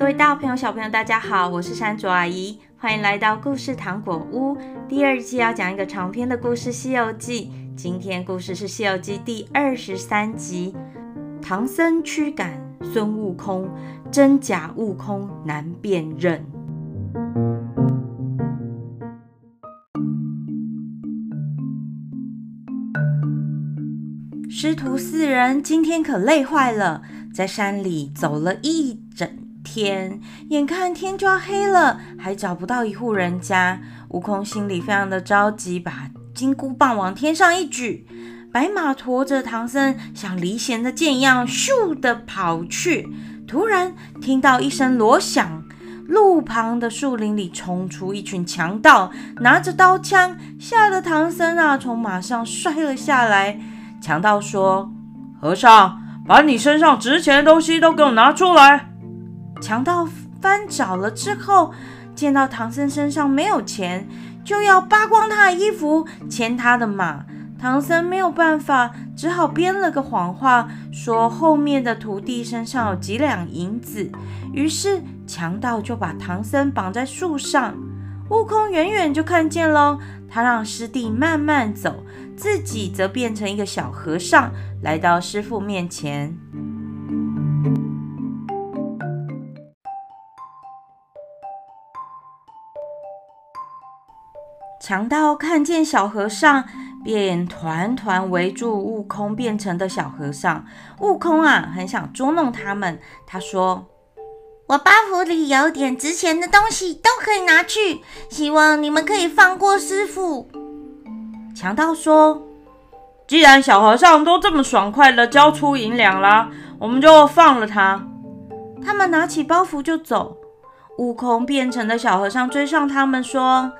各位大朋友、小朋友，大家好，我是山竹阿姨，欢迎来到故事糖果屋。第二季要讲一个长篇的故事《西游记》，今天故事是《西游记》第二十三集，唐僧驱赶孙悟空，真假悟空难辨认。师徒四人今天可累坏了，在山里走了一天，眼看天就要黑了，还找不到一户人家。悟空心里非常的着急，把金箍棒往天上一举，白马驮着唐僧，像离弦的箭一样，咻的跑去。突然听到一声锣响，路旁的树林里冲出一群强盗，拿着刀枪，吓得唐僧啊，从马上摔了下来。强盗说：“和尚，把你身上值钱的东西都给我拿出来。”强盗翻找了之后，见到唐僧身上没有钱，就要扒光他的衣服，牵他的马。唐僧没有办法，只好编了个谎话，说后面的徒弟身上有几两银子。于是强盗就把唐僧绑在树上。悟空远远就看见了，他让师弟慢慢走，自己则变成一个小和尚，来到师父面前。强盗看见小和尚，便团团围住悟空变成的小和尚。悟空啊，很想捉弄他们，他说。我包袱里有点值钱的东西，都可以拿去。希望你们可以放过师傅。强盗说：“既然小和尚都这么爽快地交出银两了，我们就放了他。”他们拿起包袱就走。悟空变成的小和尚追上他们说：“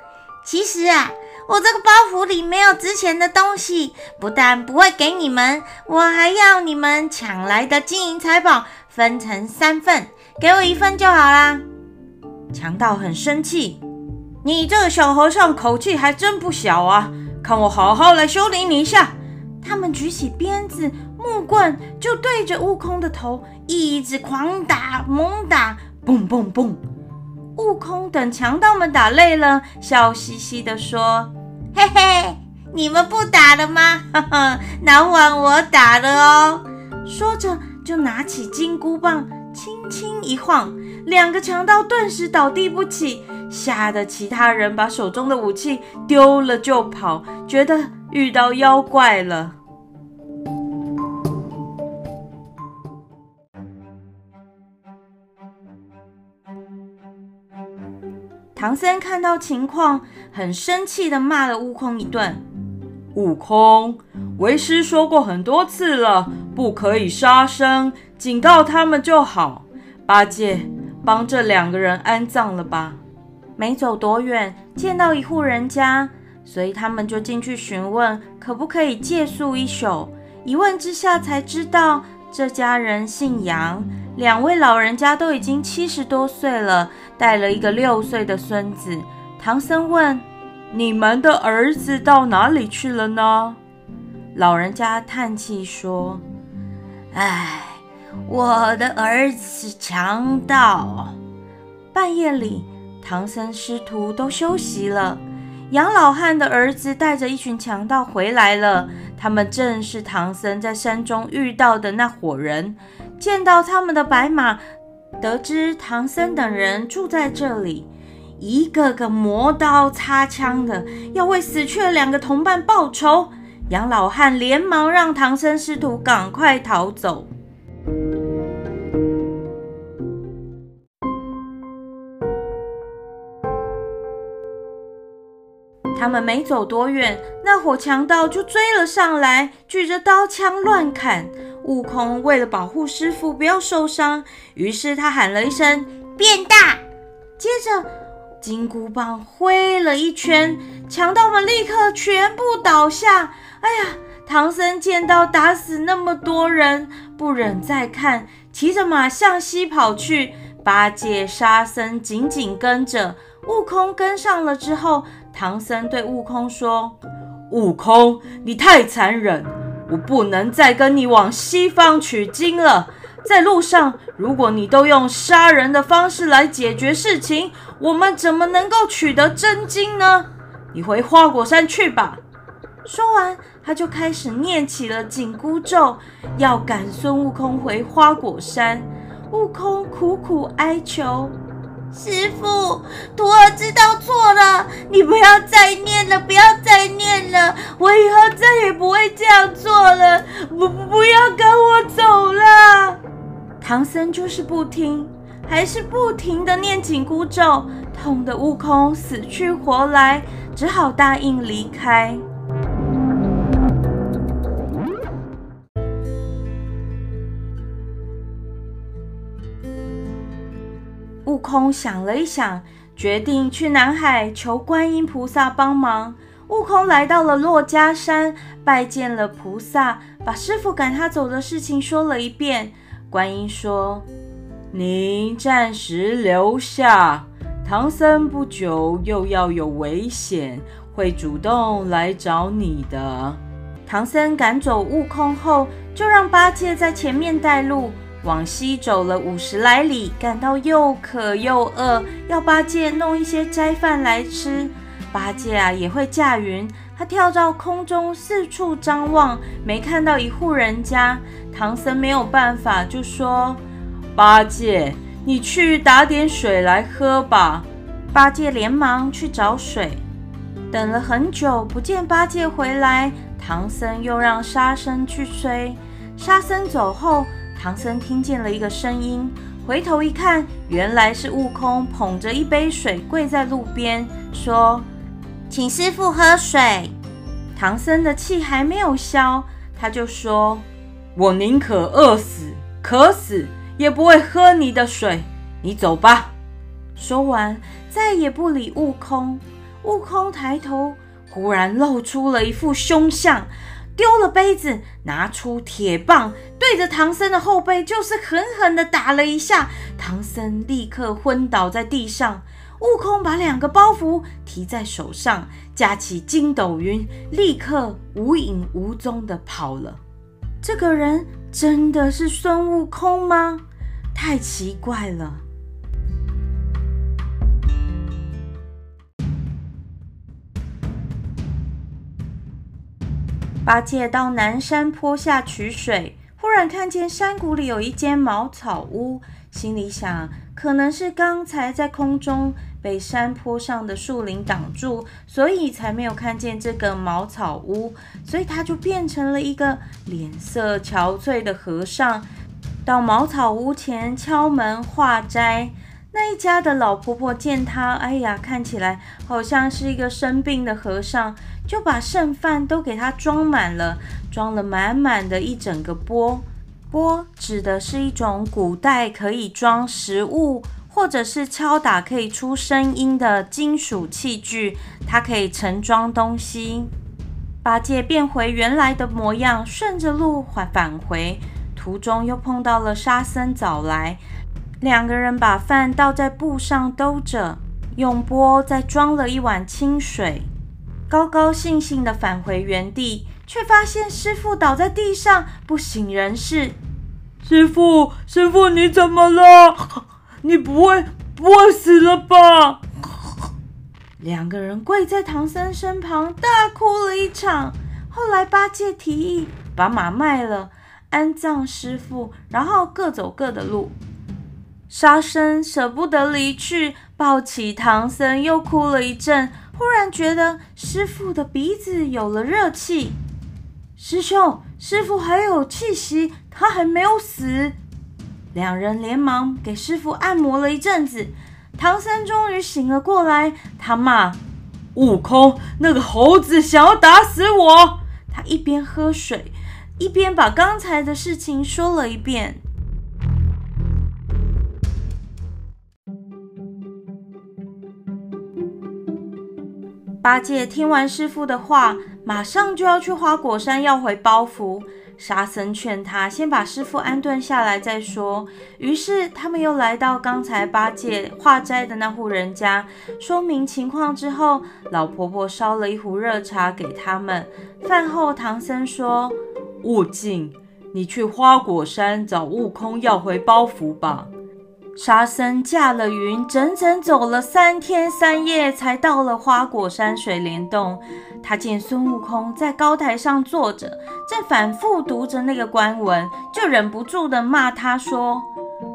其实啊，我这个包袱里没有值钱的东西，不但不会给你们，我还要你们抢来的金银财宝分成三份。”给我一份就好啦！强盗很生气，你这个小和尚口气还真不小啊！看我好好来修理你一下！他们举起鞭子、木棍，就对着悟空的头一直狂打、猛打，嘣嘣嘣！悟空等强盗们打累了，笑嘻嘻地说：“嘿嘿，你们不打了吗？哈哈，那换我打了哦！”说着就拿起金箍棒。轻轻一晃，两个强盗顿时倒地不起，吓得其他人把手中的武器丢了就跑，觉得遇到妖怪了。唐僧看到情况，很生气地骂了悟空一顿：“悟空，为师说过很多次了，不可以杀生。”警告他们就好。八戒，帮这两个人安葬了吧。没走多远，见到一户人家，所以他们就进去询问，可不可以借宿一宿。一问之下，才知道这家人姓杨，两位老人家都已经七十多岁了，带了一个六岁的孙子。唐僧问：“你们的儿子到哪里去了呢？”老人家叹气说：“唉。”我的儿子是强盗。半夜里，唐僧师徒都休息了。杨老汉的儿子带着一群强盗回来了。他们正是唐僧在山中遇到的那伙人。见到他们的白马，得知唐僧等人住在这里，一个个磨刀擦枪的，要为死去的两个同伴报仇。杨老汉连忙让唐僧师徒赶快逃走。他们没走多远，那伙强盗就追了上来，举着刀枪乱砍。悟空为了保护师傅不要受伤，于是他喊了一声“变大”，接着金箍棒挥了一圈，强盗们立刻全部倒下。哎呀！唐僧见到打死那么多人，不忍再看，骑着马向西跑去。八戒、沙僧紧紧跟着，悟空跟上了之后。唐僧对悟空说：“悟空，你太残忍，我不能再跟你往西方取经了。在路上，如果你都用杀人的方式来解决事情，我们怎么能够取得真经呢？你回花果山去吧。说完，他就开始念起了紧箍咒，要赶孙悟空回花果山。悟空苦苦哀求。师父，徒儿知道错了，你不要再念了，不要再念了，我以后再也不会这样做了。不，不不要赶我走了。唐僧就是不听，还是不停的念紧箍咒，痛得悟空死去活来，只好答应离开。悟空想了一想，决定去南海求观音菩萨帮忙。悟空来到了珞珈山，拜见了菩萨，把师傅赶他走的事情说了一遍。观音说：“您暂时留下，唐僧不久又要有危险，会主动来找你的。”唐僧赶走悟空后，就让八戒在前面带路。往西走了五十来里，感到又渴又饿，要八戒弄一些斋饭来吃。八戒啊也会驾云，他跳到空中四处张望，没看到一户人家。唐僧没有办法，就说：“八戒，你去打点水来喝吧。”八戒连忙去找水，等了很久不见八戒回来，唐僧又让沙僧去催。沙僧走后。唐僧听见了一个声音，回头一看，原来是悟空捧着一杯水跪在路边，说：“请师傅喝水。”唐僧的气还没有消，他就说：“我宁可饿死、渴死，也不会喝你的水。你走吧。”说完，再也不理悟空。悟空抬头，忽然露出了一副凶相。丢了杯子，拿出铁棒，对着唐僧的后背就是狠狠地打了一下。唐僧立刻昏倒在地上。悟空把两个包袱提在手上，架起筋斗云，立刻无影无踪地跑了。这个人真的是孙悟空吗？太奇怪了。八戒到南山坡下取水，忽然看见山谷里有一间茅草屋，心里想，可能是刚才在空中被山坡上的树林挡住，所以才没有看见这个茅草屋，所以他就变成了一个脸色憔悴的和尚，到茅草屋前敲门化斋。那一家的老婆婆见他，哎呀，看起来好像是一个生病的和尚，就把剩饭都给他装满了，装了满满的一整个钵。钵指的是一种古代可以装食物或者是敲打可以出声音的金属器具，它可以盛装东西。八戒变回原来的模样，顺着路返返回，途中又碰到了沙僧早来。两个人把饭倒在布上兜着，用钵再装了一碗清水，高高兴兴地返回原地，却发现师傅倒在地上不省人事。师傅，师傅，你怎么了？你不会不会死了吧？两个人跪在唐僧身旁，大哭了一场。后来八戒提议把马卖了，安葬师傅，然后各走各的路。沙僧舍不得离去，抱起唐僧又哭了一阵。忽然觉得师傅的鼻子有了热气，师兄，师傅还有气息，他还没有死。两人连忙给师傅按摩了一阵子，唐僧终于醒了过来。他骂悟空：“那个猴子想要打死我！”他一边喝水，一边把刚才的事情说了一遍。八戒听完师傅的话，马上就要去花果山要回包袱。沙僧劝他先把师傅安顿下来再说。于是他们又来到刚才八戒化斋的那户人家，说明情况之后，老婆婆烧了一壶热茶给他们。饭后，唐僧说：“悟净，你去花果山找悟空要回包袱吧。沙僧驾了云，整整走了三天三夜，才到了花果山水帘洞。他见孙悟空在高台上坐着，正反复读着那个官文，就忍不住的骂他说：“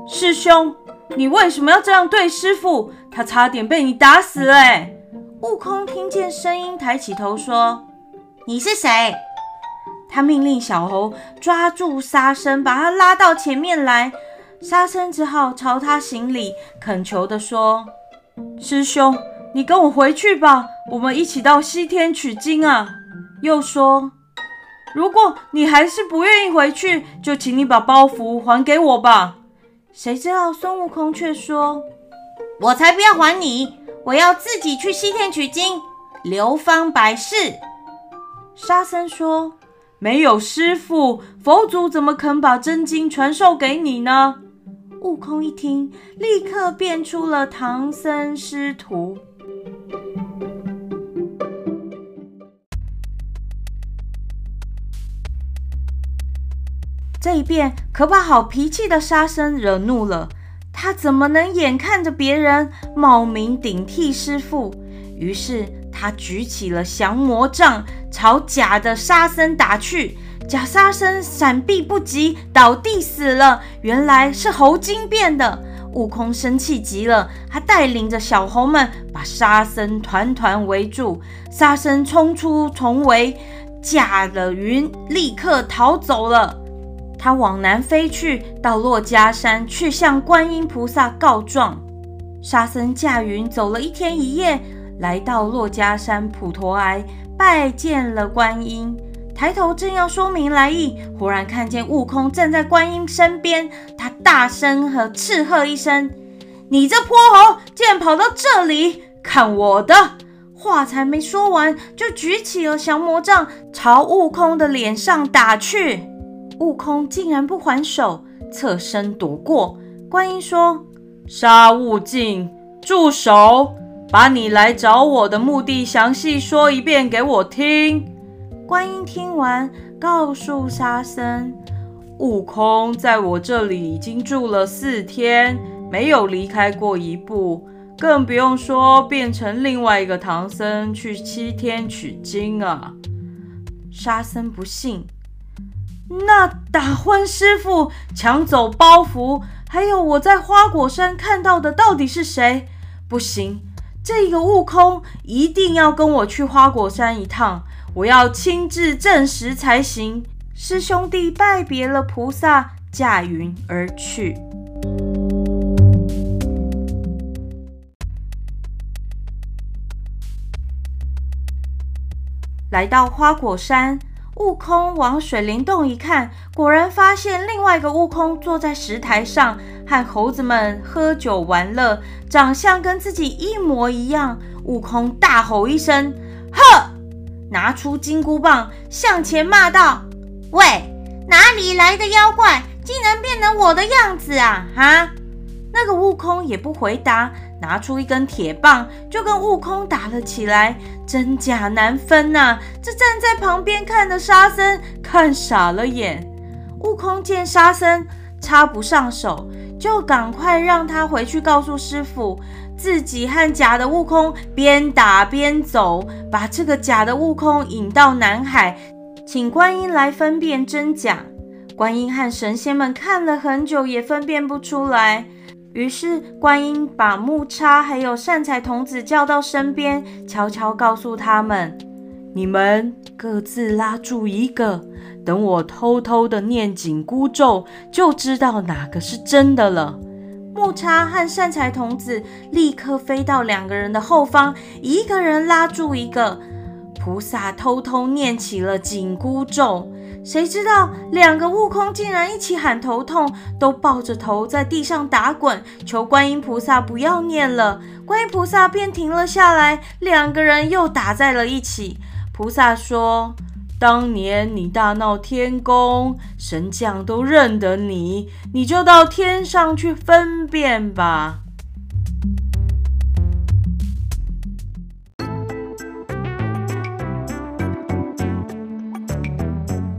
师兄，你为什么要这样对师傅？他差点被你打死了。”悟空听见声音，抬起头说：“你是谁？”他命令小猴抓住沙僧，把他拉到前面来。沙僧只好朝他行礼，恳求地说：“师兄，你跟我回去吧，我们一起到西天取经啊。”又说：“如果你还是不愿意回去，就请你把包袱还给我吧。”谁知道孙悟空却说：“我才不要还你，我要自己去西天取经，流芳百世。”沙僧说：“没有师父，佛祖怎么肯把真经传授给你呢？”悟空一听，立刻变出了唐僧师徒。这一变可把好脾气的沙僧惹怒了。他怎么能眼看着别人冒名顶替师傅？于是他举起了降魔杖，朝假的沙僧打去。假沙僧闪避不及，倒地死了。原来是猴精变的。悟空生气极了，他带领着小猴们把沙僧团团围住。沙僧冲出重围，驾了云，立刻逃走了。他往南飞去，到珞珈山去向观音菩萨告状。沙僧驾云走了一天一夜，来到珞珈山普陀崖，拜见了观音。抬头正要说明来意，忽然看见悟空站在观音身边，他大声和斥喝一声：“你这泼猴，竟然跑到这里！看我的！”话才没说完，就举起了降魔杖，朝悟空的脸上打去。悟空竟然不还手，侧身躲过。观音说：“沙悟净，住手！把你来找我的目的详细说一遍给我听。”观音听完，告诉沙僧：“悟空在我这里已经住了四天，没有离开过一步，更不用说变成另外一个唐僧去西天取经啊。”沙僧不信，那打昏师父、抢走包袱，还有我在花果山看到的，到底是谁？不行，这个悟空一定要跟我去花果山一趟。我要亲自证实才行。师兄弟拜别了菩萨，驾云而去。来到花果山，悟空往水帘洞一看，果然发现另外一个悟空坐在石台上，和猴子们喝酒玩乐，长相跟自己一模一样。悟空大吼一声：“！”拿出金箍棒，向前骂道：“喂，哪里来的妖怪，竟然变成我的样子啊！哈！”那个悟空也不回答，拿出一根铁棒，就跟悟空打了起来，真假难分呐、啊！这站在旁边看的沙僧看傻了眼。悟空见沙僧插不上手，就赶快让他回去告诉师傅。自己和假的悟空边打边走，把这个假的悟空引到南海，请观音来分辨真假。观音和神仙们看了很久，也分辨不出来。于是观音把木叉还有善财童子叫到身边，悄悄告诉他们：“你们各自拉住一个，等我偷偷的念紧箍咒，就知道哪个是真的了。”木叉和善财童子立刻飞到两个人的后方，一个人拉住一个。菩萨偷偷念起了紧箍咒，谁知道两个悟空竟然一起喊头痛，都抱着头在地上打滚，求观音菩萨不要念了。观音菩萨便停了下来，两个人又打在了一起。菩萨说。当年你大闹天宫，神将都认得你，你就到天上去分辨吧。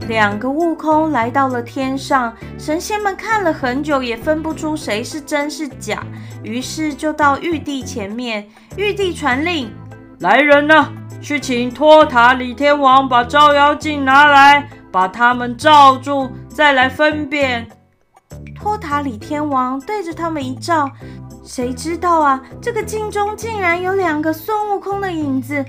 两个悟空来到了天上，神仙们看了很久，也分不出谁是真是假，于是就到玉帝前面。玉帝传令：“来人呐，去请托塔李天王把照妖镜拿来，把他们罩住，再来分辨。”托塔李天王对着他们一照，谁知道啊，这个镜中竟然有两个孙悟空的影子。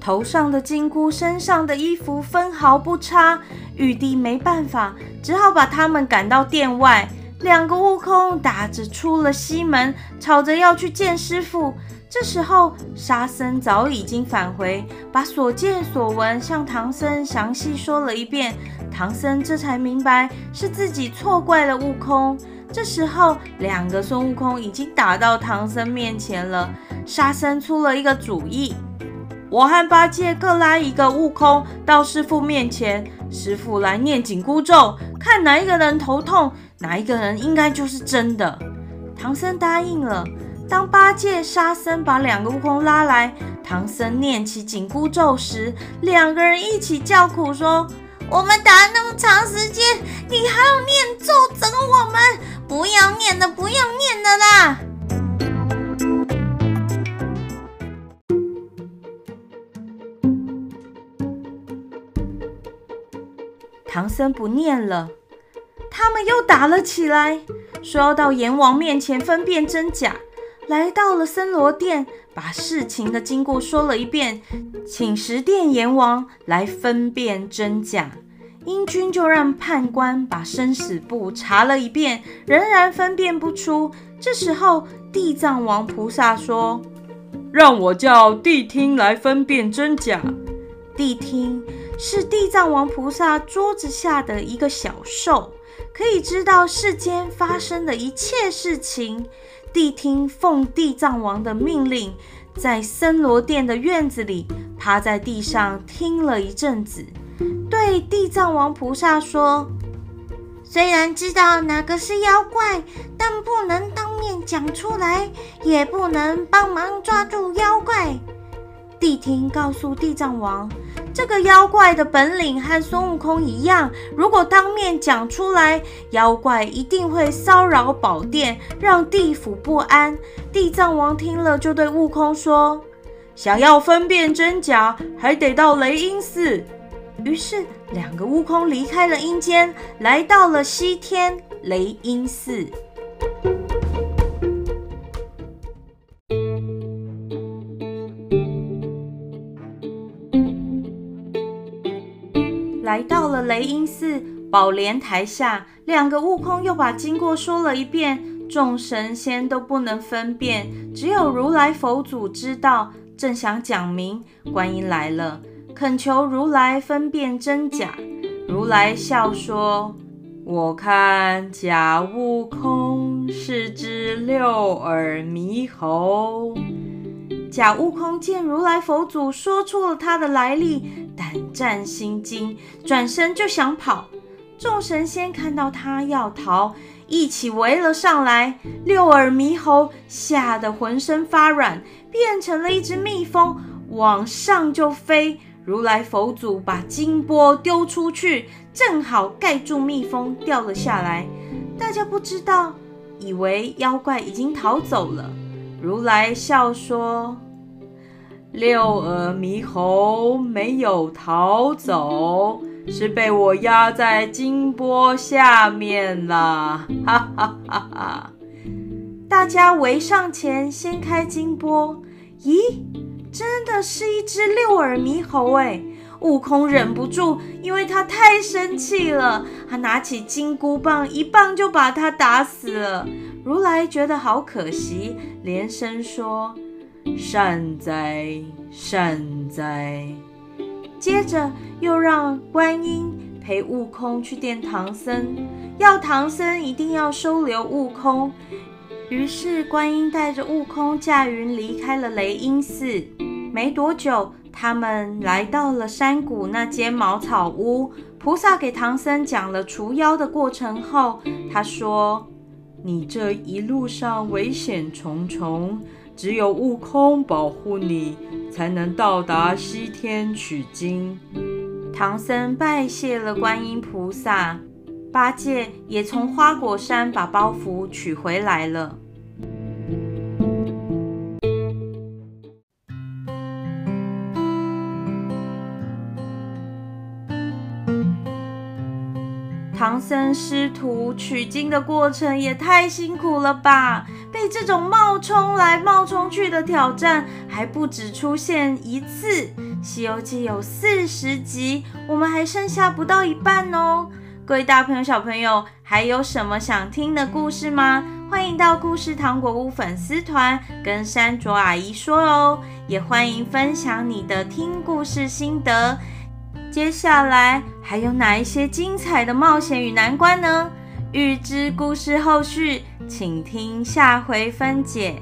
头上的金箍，身上的衣服分毫不差。玉帝没办法，只好把他们赶到殿外。两个悟空打着出了西门，吵着要去见师傅。这时候，沙僧早已经返回，把所见所闻向唐僧详细说了一遍。唐僧这才明白是自己错怪了悟空。这时候，两个孙悟空已经打到唐僧面前了。沙僧出了一个主意。我和八戒各拉一个悟空到师傅面前，师傅来念紧箍咒，看哪一个人头痛，哪一个人应该就是真的。唐僧答应了。当八戒、沙僧把两个悟空拉来，唐僧念起紧箍咒时，两个人一起叫苦说：“我们打那么长时间，你还要念咒整我们？不要念了，不要念了啦！”唐僧不念了，他们又打了起来，说要到阎王面前分辨真假。来到了森罗殿，把事情的经过说了一遍，请十殿阎王来分辨真假。英军就让判官把生死簿查了一遍，仍然分辨不出。这时候，地藏王菩萨说：“让我叫谛听来分辨真假。”谛听。是地藏王菩萨桌子下的一个小兽，可以知道世间发生的一切事情。谛听奉地藏王的命令，在森罗殿的院子里趴在地上听了一阵子，对地藏王菩萨说：“虽然知道哪个是妖怪，但不能当面讲出来，也不能帮忙抓住妖怪。”谛听告诉地藏王。这个妖怪的本领和孙悟空一样，如果当面讲出来，妖怪一定会骚扰宝殿，让地府不安。地藏王听了，就对悟空说：“想要分辨真假，还得到雷音寺。”于是，两个悟空离开了阴间，来到了西天雷音寺。雷音寺宝莲台下，两个悟空又把经过说了一遍，众神仙都不能分辨，只有如来佛祖知道。正想讲明，观音来了，恳求如来分辨真假。如来笑说：“我看假悟空是只六耳猕猴。”假悟空见如来佛祖说出了他的来历，战心惊，转身就想跑。众神仙看到他要逃，一起围了上来。六耳猕猴吓得浑身发软，变成了一只蜜蜂，往上就飞。如来佛祖把金钵丢出去，正好盖住蜜蜂，掉了下来。大家不知道，以为妖怪已经逃走了。如来笑说：“六耳猕猴没有逃走，是被我压在金钵下面了。”哈哈哈哈！大家围上前掀开金钵，咦，真的是一只六耳猕猴哎！悟空忍不住，因为他太生气了，他拿起金箍棒，一棒就把他打死了。如来觉得好可惜，连声说：“善哉，善哉。”接着又让观音陪悟空去见唐僧，要唐僧一定要收留悟空。于是观音带着悟空驾云离开了雷音寺。没多久，他们来到了山谷那间茅草屋。菩萨给唐僧讲了除妖的过程后，他说。你这一路上危险重重，只有悟空保护你，才能到达西天取经。唐僧拜谢了观音菩萨，八戒也从花果山把包袱取回来了。唐僧师徒取经的过程也太辛苦了吧！被这种冒充来冒充去的挑战还不止出现一次，《西游记》有四十集，我们还剩下不到一半哦。各位大朋友、小朋友，还有什么想听的故事吗？欢迎到故事糖果屋粉丝团跟山卓阿姨说哦，也欢迎分享你的听故事心得。接下来还有哪一些精彩的冒险与难关呢？预知故事后续，请听下回分解。